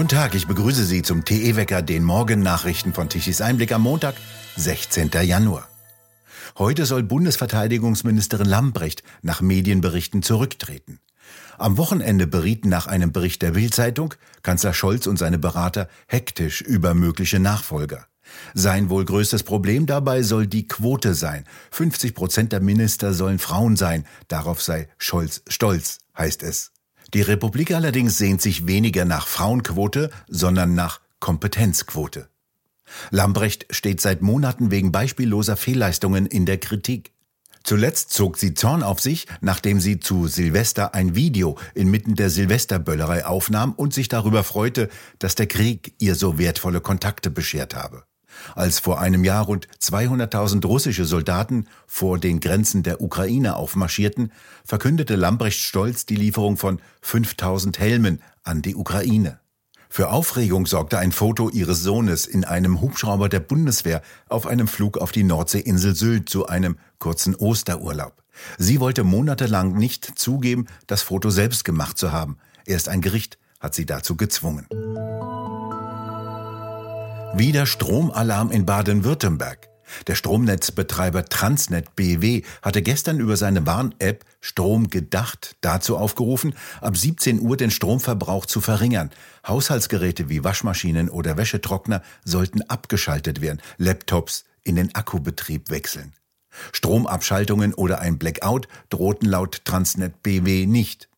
Guten Tag, ich begrüße Sie zum TE-Wecker, den Morgennachrichten von Tichys Einblick am Montag, 16. Januar. Heute soll Bundesverteidigungsministerin Lambrecht nach Medienberichten zurücktreten. Am Wochenende berieten nach einem Bericht der Bild-Zeitung Kanzler Scholz und seine Berater hektisch über mögliche Nachfolger. Sein wohl größtes Problem dabei soll die Quote sein. 50 Prozent der Minister sollen Frauen sein. Darauf sei Scholz stolz, heißt es. Die Republik allerdings sehnt sich weniger nach Frauenquote, sondern nach Kompetenzquote. Lambrecht steht seit Monaten wegen beispielloser Fehlleistungen in der Kritik. Zuletzt zog sie Zorn auf sich, nachdem sie zu Silvester ein Video inmitten der Silvesterböllerei aufnahm und sich darüber freute, dass der Krieg ihr so wertvolle Kontakte beschert habe. Als vor einem Jahr rund 200.000 russische Soldaten vor den Grenzen der Ukraine aufmarschierten, verkündete Lambrecht stolz die Lieferung von 5.000 Helmen an die Ukraine. Für Aufregung sorgte ein Foto ihres Sohnes in einem Hubschrauber der Bundeswehr auf einem Flug auf die Nordseeinsel Sylt zu einem kurzen Osterurlaub. Sie wollte monatelang nicht zugeben, das Foto selbst gemacht zu haben. Erst ein Gericht hat sie dazu gezwungen. Wieder Stromalarm in Baden-Württemberg. Der Stromnetzbetreiber Transnet BW hatte gestern über seine Warn-App Strom gedacht dazu aufgerufen, ab 17 Uhr den Stromverbrauch zu verringern. Haushaltsgeräte wie Waschmaschinen oder Wäschetrockner sollten abgeschaltet werden, Laptops in den Akkubetrieb wechseln. Stromabschaltungen oder ein Blackout drohten laut Transnet BW nicht.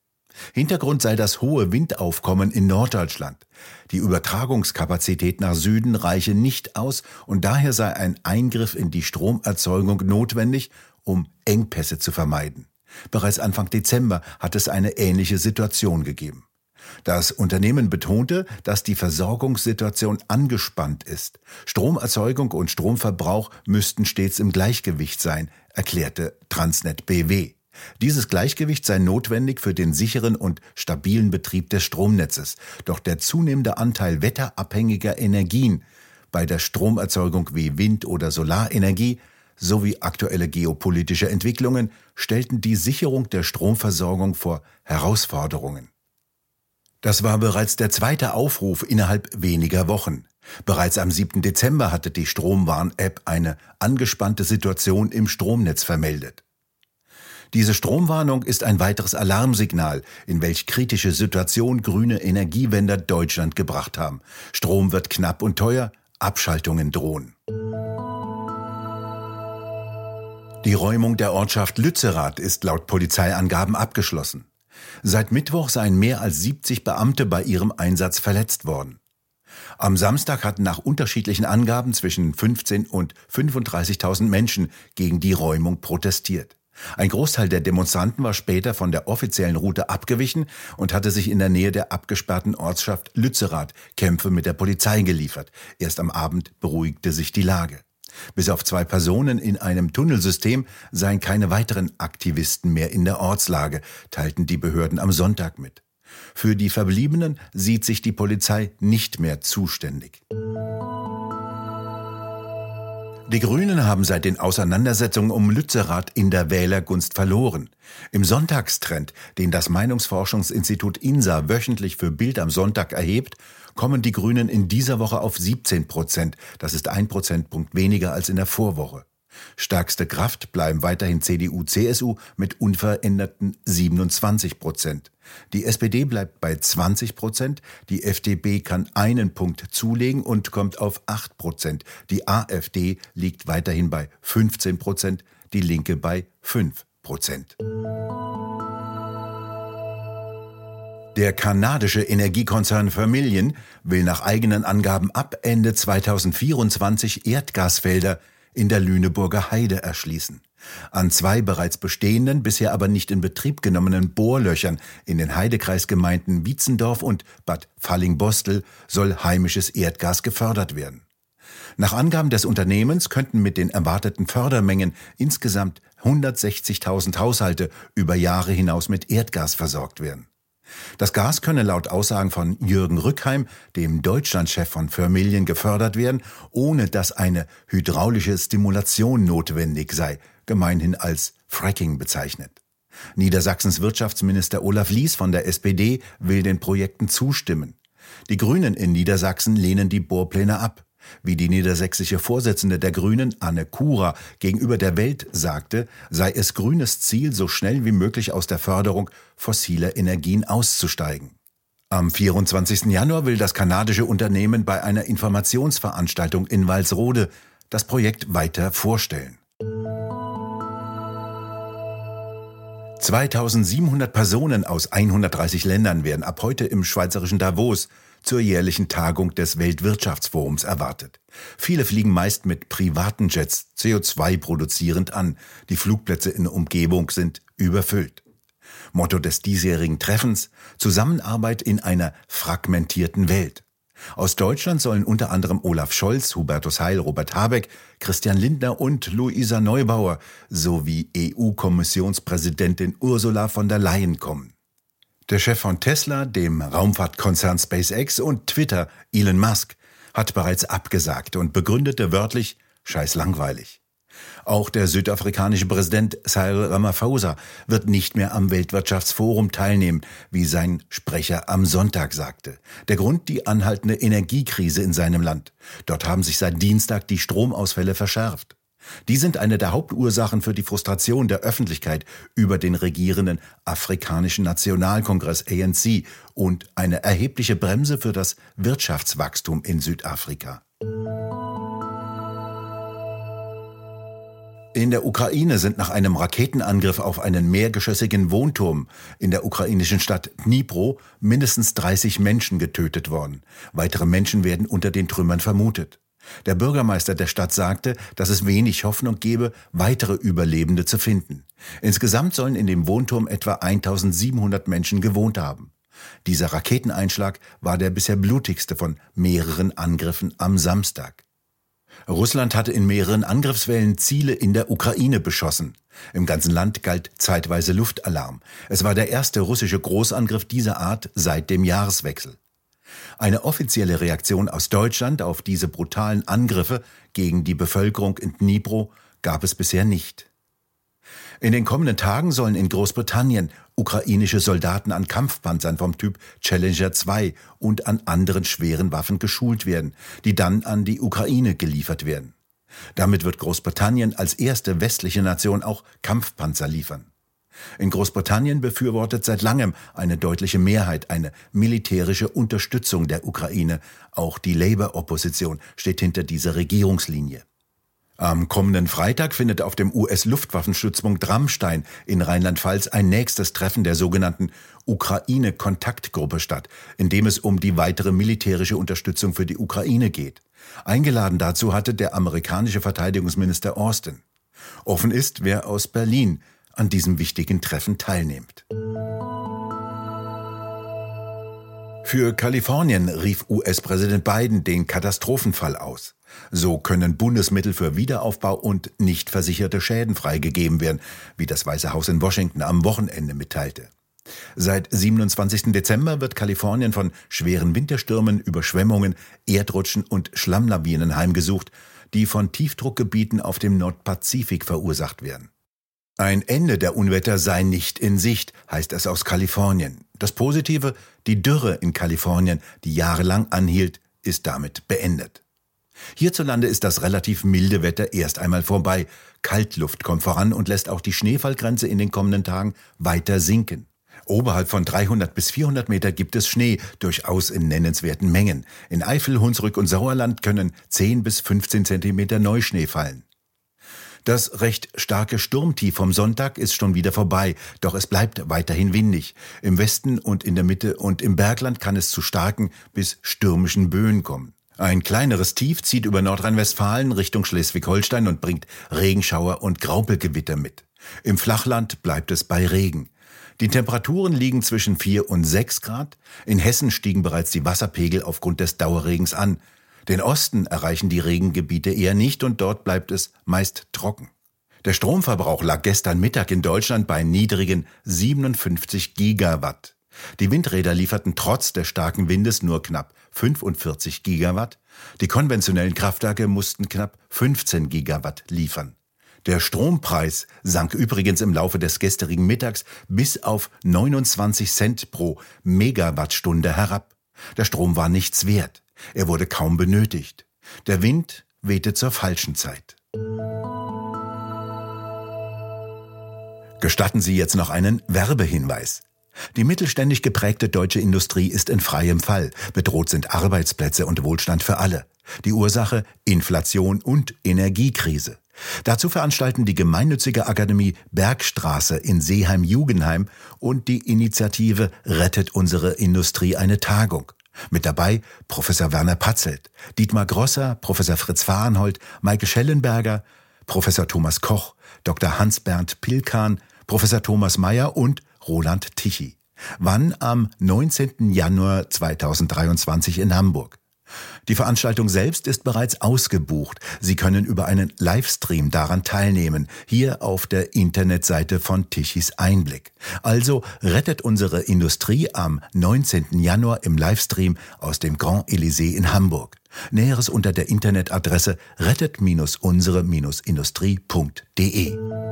Hintergrund sei das hohe Windaufkommen in Norddeutschland. Die Übertragungskapazität nach Süden reiche nicht aus und daher sei ein Eingriff in die Stromerzeugung notwendig, um Engpässe zu vermeiden. Bereits Anfang Dezember hat es eine ähnliche Situation gegeben. Das Unternehmen betonte, dass die Versorgungssituation angespannt ist. Stromerzeugung und Stromverbrauch müssten stets im Gleichgewicht sein, erklärte Transnet BW. Dieses Gleichgewicht sei notwendig für den sicheren und stabilen Betrieb des Stromnetzes. Doch der zunehmende Anteil wetterabhängiger Energien bei der Stromerzeugung wie Wind- oder Solarenergie sowie aktuelle geopolitische Entwicklungen stellten die Sicherung der Stromversorgung vor Herausforderungen. Das war bereits der zweite Aufruf innerhalb weniger Wochen. Bereits am 7. Dezember hatte die Stromwarn-App eine angespannte Situation im Stromnetz vermeldet. Diese Stromwarnung ist ein weiteres Alarmsignal, in welch kritische Situation grüne Energiewender Deutschland gebracht haben. Strom wird knapp und teuer, Abschaltungen drohen. Die Räumung der Ortschaft Lützerath ist laut Polizeiangaben abgeschlossen. Seit Mittwoch seien mehr als 70 Beamte bei ihrem Einsatz verletzt worden. Am Samstag hatten nach unterschiedlichen Angaben zwischen 15 und 35.000 Menschen gegen die Räumung protestiert. Ein Großteil der Demonstranten war später von der offiziellen Route abgewichen und hatte sich in der Nähe der abgesperrten Ortschaft Lützerath Kämpfe mit der Polizei geliefert. Erst am Abend beruhigte sich die Lage. Bis auf zwei Personen in einem Tunnelsystem seien keine weiteren Aktivisten mehr in der Ortslage, teilten die Behörden am Sonntag mit. Für die Verbliebenen sieht sich die Polizei nicht mehr zuständig. Die Grünen haben seit den Auseinandersetzungen um Lützerath in der Wählergunst verloren. Im Sonntagstrend, den das Meinungsforschungsinstitut INSA wöchentlich für Bild am Sonntag erhebt, kommen die Grünen in dieser Woche auf 17 Prozent. Das ist ein Prozentpunkt weniger als in der Vorwoche. Stärkste Kraft bleiben weiterhin CDU, CSU mit unveränderten 27 Prozent. Die SPD bleibt bei 20 Prozent, die FDP kann einen Punkt zulegen und kommt auf 8 Prozent. Die AfD liegt weiterhin bei 15 Prozent, die Linke bei 5 Prozent. Der kanadische Energiekonzern Vermilion will nach eigenen Angaben ab Ende 2024 Erdgasfelder in der Lüneburger Heide erschließen. An zwei bereits bestehenden, bisher aber nicht in Betrieb genommenen Bohrlöchern in den Heidekreisgemeinden Wietzendorf und Bad Fallingbostel soll heimisches Erdgas gefördert werden. Nach Angaben des Unternehmens könnten mit den erwarteten Fördermengen insgesamt 160.000 Haushalte über Jahre hinaus mit Erdgas versorgt werden. Das Gas könne laut Aussagen von Jürgen Rückheim, dem Deutschlandchef von Vermilien, gefördert werden, ohne dass eine hydraulische Stimulation notwendig sei, gemeinhin als Fracking bezeichnet. Niedersachsens Wirtschaftsminister Olaf Lies von der SPD will den Projekten zustimmen. Die Grünen in Niedersachsen lehnen die Bohrpläne ab. Wie die niedersächsische Vorsitzende der Grünen, Anne Kura, gegenüber der Welt sagte, sei es grünes Ziel, so schnell wie möglich aus der Förderung fossiler Energien auszusteigen. Am 24. Januar will das kanadische Unternehmen bei einer Informationsveranstaltung in Walsrode das Projekt weiter vorstellen. 2700 Personen aus 130 Ländern werden ab heute im schweizerischen Davos zur jährlichen Tagung des Weltwirtschaftsforums erwartet. Viele fliegen meist mit privaten Jets CO2 produzierend an. Die Flugplätze in der Umgebung sind überfüllt. Motto des diesjährigen Treffens Zusammenarbeit in einer fragmentierten Welt. Aus Deutschland sollen unter anderem Olaf Scholz, Hubertus Heil, Robert Habeck, Christian Lindner und Luisa Neubauer sowie EU-Kommissionspräsidentin Ursula von der Leyen kommen. Der Chef von Tesla, dem Raumfahrtkonzern SpaceX und Twitter, Elon Musk, hat bereits abgesagt und begründete wörtlich, scheiß langweilig. Auch der südafrikanische Präsident Cyril Ramaphosa wird nicht mehr am Weltwirtschaftsforum teilnehmen, wie sein Sprecher am Sonntag sagte. Der Grund die anhaltende Energiekrise in seinem Land. Dort haben sich seit Dienstag die Stromausfälle verschärft. Die sind eine der Hauptursachen für die Frustration der Öffentlichkeit über den regierenden Afrikanischen Nationalkongress ANC und eine erhebliche Bremse für das Wirtschaftswachstum in Südafrika. In der Ukraine sind nach einem Raketenangriff auf einen mehrgeschossigen Wohnturm in der ukrainischen Stadt Dnipro mindestens 30 Menschen getötet worden. Weitere Menschen werden unter den Trümmern vermutet. Der Bürgermeister der Stadt sagte, dass es wenig Hoffnung gebe, weitere Überlebende zu finden. Insgesamt sollen in dem Wohnturm etwa 1700 Menschen gewohnt haben. Dieser Raketeneinschlag war der bisher blutigste von mehreren Angriffen am Samstag. Russland hatte in mehreren Angriffswellen Ziele in der Ukraine beschossen. Im ganzen Land galt zeitweise Luftalarm. Es war der erste russische Großangriff dieser Art seit dem Jahreswechsel. Eine offizielle Reaktion aus Deutschland auf diese brutalen Angriffe gegen die Bevölkerung in Dnipro gab es bisher nicht. In den kommenden Tagen sollen in Großbritannien ukrainische Soldaten an Kampfpanzern vom Typ Challenger 2 und an anderen schweren Waffen geschult werden, die dann an die Ukraine geliefert werden. Damit wird Großbritannien als erste westliche Nation auch Kampfpanzer liefern. In Großbritannien befürwortet seit langem eine deutliche Mehrheit eine militärische Unterstützung der Ukraine. Auch die Labour-Opposition steht hinter dieser Regierungslinie. Am kommenden Freitag findet auf dem US-Luftwaffenstützpunkt Rammstein in Rheinland-Pfalz ein nächstes Treffen der sogenannten Ukraine-Kontaktgruppe statt, in dem es um die weitere militärische Unterstützung für die Ukraine geht. Eingeladen dazu hatte der amerikanische Verteidigungsminister Austin. Offen ist, wer aus Berlin an diesem wichtigen Treffen teilnimmt. Für Kalifornien rief US-Präsident Biden den Katastrophenfall aus. So können Bundesmittel für Wiederaufbau und nicht versicherte Schäden freigegeben werden, wie das Weiße Haus in Washington am Wochenende mitteilte. Seit 27. Dezember wird Kalifornien von schweren Winterstürmen, Überschwemmungen, Erdrutschen und Schlammlawinen heimgesucht, die von Tiefdruckgebieten auf dem Nordpazifik verursacht werden. Ein Ende der Unwetter sei nicht in Sicht, heißt es aus Kalifornien. Das Positive, die Dürre in Kalifornien, die jahrelang anhielt, ist damit beendet. Hierzulande ist das relativ milde Wetter erst einmal vorbei. Kaltluft kommt voran und lässt auch die Schneefallgrenze in den kommenden Tagen weiter sinken. Oberhalb von 300 bis 400 Meter gibt es Schnee, durchaus in nennenswerten Mengen. In Eifel, Hunsrück und Sauerland können 10 bis 15 Zentimeter Neuschnee fallen. Das recht starke Sturmtief vom Sonntag ist schon wieder vorbei, doch es bleibt weiterhin windig. Im Westen und in der Mitte und im Bergland kann es zu starken bis stürmischen Böen kommen. Ein kleineres Tief zieht über Nordrhein-Westfalen Richtung Schleswig-Holstein und bringt Regenschauer und Graupelgewitter mit. Im Flachland bleibt es bei Regen. Die Temperaturen liegen zwischen 4 und 6 Grad. In Hessen stiegen bereits die Wasserpegel aufgrund des Dauerregens an. Den Osten erreichen die Regengebiete eher nicht und dort bleibt es meist trocken. Der Stromverbrauch lag gestern Mittag in Deutschland bei niedrigen 57 Gigawatt. Die Windräder lieferten trotz des starken Windes nur knapp 45 Gigawatt. Die konventionellen Kraftwerke mussten knapp 15 Gigawatt liefern. Der Strompreis sank übrigens im Laufe des gestrigen Mittags bis auf 29 Cent pro Megawattstunde herab. Der Strom war nichts wert. Er wurde kaum benötigt. Der Wind wehte zur falschen Zeit. Gestatten Sie jetzt noch einen Werbehinweis. Die mittelständisch geprägte deutsche Industrie ist in freiem Fall. Bedroht sind Arbeitsplätze und Wohlstand für alle. Die Ursache Inflation und Energiekrise. Dazu veranstalten die gemeinnützige Akademie Bergstraße in Seeheim-Jugenheim und die Initiative Rettet unsere Industrie eine Tagung. Mit dabei Professor Werner Patzelt, Dietmar Grosser, Professor Fritz Fahrenhold, Maike Schellenberger, Professor Thomas Koch, Dr. Hans-Bernd Pilkan, Professor Thomas Mayer und Roland Tichy. Wann? Am 19. Januar 2023 in Hamburg. Die Veranstaltung selbst ist bereits ausgebucht. Sie können über einen Livestream daran teilnehmen, hier auf der Internetseite von Tichys Einblick. Also rettet unsere Industrie am 19. Januar im Livestream aus dem Grand Elysée in Hamburg. Näheres unter der Internetadresse rettet-unsere-industrie.de.